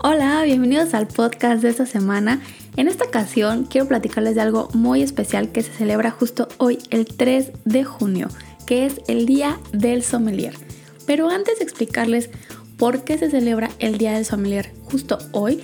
Hola, bienvenidos al podcast de esta semana. En esta ocasión quiero platicarles de algo muy especial que se celebra justo hoy, el 3 de junio, que es el Día del Sommelier. Pero antes de explicarles por qué se celebra el Día del Sommelier justo hoy,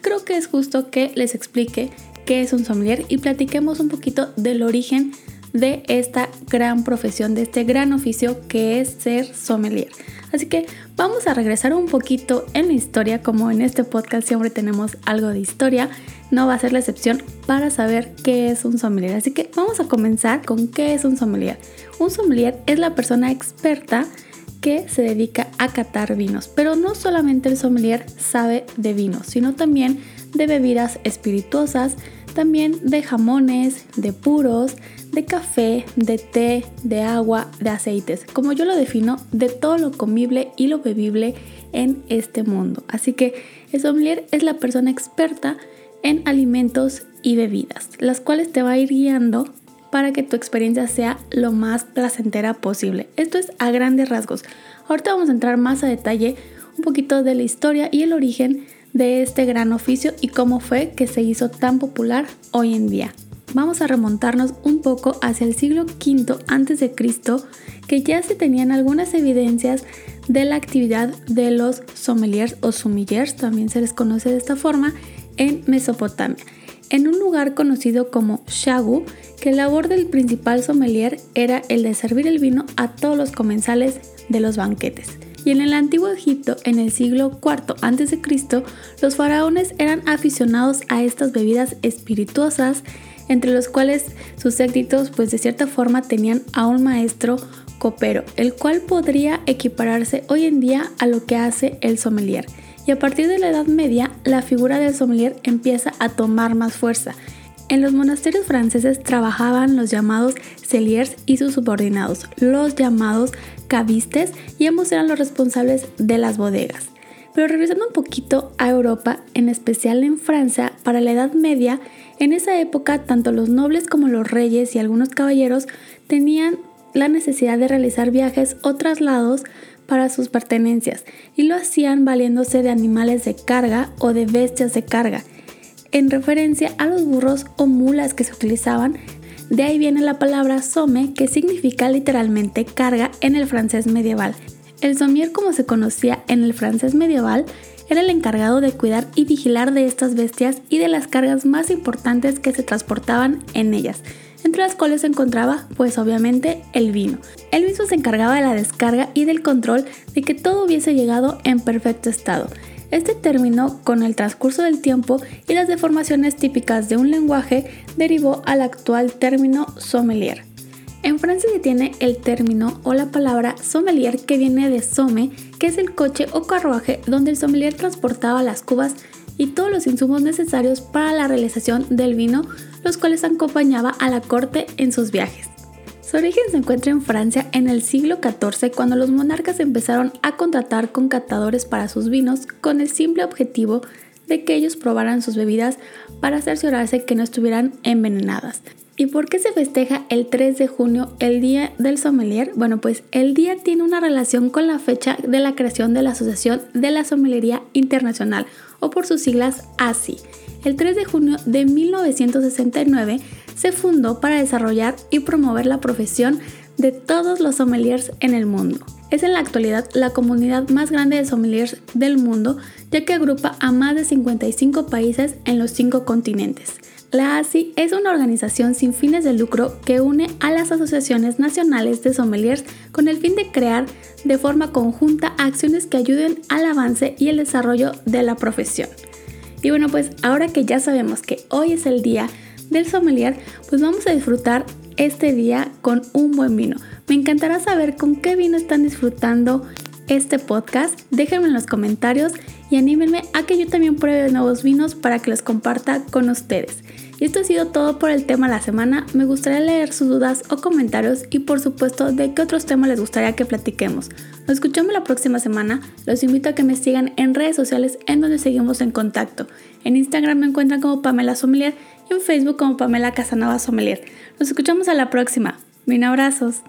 creo que es justo que les explique qué es un sommelier y platiquemos un poquito del origen de esta gran profesión, de este gran oficio que es ser sommelier. Así que vamos a regresar un poquito en la historia, como en este podcast siempre tenemos algo de historia, no va a ser la excepción para saber qué es un sommelier. Así que vamos a comenzar con qué es un sommelier. Un sommelier es la persona experta que se dedica a catar vinos, pero no solamente el sommelier sabe de vinos, sino también de bebidas espirituosas, también de jamones, de puros, de café, de té, de agua, de aceites, como yo lo defino, de todo lo comible y lo bebible en este mundo. Así que el sommelier es la persona experta en alimentos y bebidas, las cuales te va a ir guiando para que tu experiencia sea lo más placentera posible. Esto es a grandes rasgos. Ahorita vamos a entrar más a detalle un poquito de la historia y el origen de este gran oficio y cómo fue que se hizo tan popular hoy en día. Vamos a remontarnos un poco hacia el siglo V a.C., que ya se tenían algunas evidencias de la actividad de los sommeliers o sumillers, también se les conoce de esta forma, en Mesopotamia, en un lugar conocido como Shagu, que la labor del principal sommelier era el de servir el vino a todos los comensales de los banquetes y en el antiguo Egipto, en el siglo IV a.C., los faraones eran aficionados a estas bebidas espirituosas, entre los cuales sus éxitos pues de cierta forma tenían a un maestro copero, el cual podría equipararse hoy en día a lo que hace el sommelier. Y a partir de la Edad Media, la figura del sommelier empieza a tomar más fuerza. En los monasterios franceses trabajaban los llamados celliers y sus subordinados, los llamados cabistes y ambos eran los responsables de las bodegas. Pero regresando un poquito a Europa, en especial en Francia, para la Edad Media, en esa época tanto los nobles como los reyes y algunos caballeros tenían la necesidad de realizar viajes o traslados para sus pertenencias y lo hacían valiéndose de animales de carga o de bestias de carga, en referencia a los burros o mulas que se utilizaban de ahí viene la palabra somme, que significa literalmente carga en el francés medieval. El sommier, como se conocía en el francés medieval, era el encargado de cuidar y vigilar de estas bestias y de las cargas más importantes que se transportaban en ellas, entre las cuales se encontraba, pues obviamente, el vino. El mismo se encargaba de la descarga y del control de que todo hubiese llegado en perfecto estado. Este término, con el transcurso del tiempo y las deformaciones típicas de un lenguaje, derivó al actual término sommelier. En Francia se tiene el término o la palabra sommelier que viene de somme, que es el coche o carruaje donde el sommelier transportaba las cubas y todos los insumos necesarios para la realización del vino, los cuales acompañaba a la corte en sus viajes. Su origen se encuentra en Francia en el siglo XIV cuando los monarcas empezaron a contratar con catadores para sus vinos con el simple objetivo de que ellos probaran sus bebidas para cerciorarse que no estuvieran envenenadas. ¿Y por qué se festeja el 3 de junio el Día del Sommelier? Bueno, pues el día tiene una relación con la fecha de la creación de la Asociación de la Sommelería Internacional, o por sus siglas ASI. El 3 de junio de 1969 se fundó para desarrollar y promover la profesión de todos los sommeliers en el mundo. Es en la actualidad la comunidad más grande de sommeliers del mundo, ya que agrupa a más de 55 países en los cinco continentes. La ASI es una organización sin fines de lucro que une a las asociaciones nacionales de sommeliers con el fin de crear de forma conjunta acciones que ayuden al avance y el desarrollo de la profesión. Y bueno, pues ahora que ya sabemos que hoy es el día del sommelier, pues vamos a disfrutar este día con un buen vino. Me encantará saber con qué vino están disfrutando este podcast. Déjenme en los comentarios y anímenme a que yo también pruebe nuevos vinos para que los comparta con ustedes. Y esto ha sido todo por el tema de la semana. Me gustaría leer sus dudas o comentarios y por supuesto de qué otros temas les gustaría que platiquemos. Nos escuchamos la próxima semana. Los invito a que me sigan en redes sociales en donde seguimos en contacto. En Instagram me encuentran como Pamela Sommelier y en Facebook como Pamela Casanova Sommelier. Nos escuchamos a la próxima. Bien abrazos.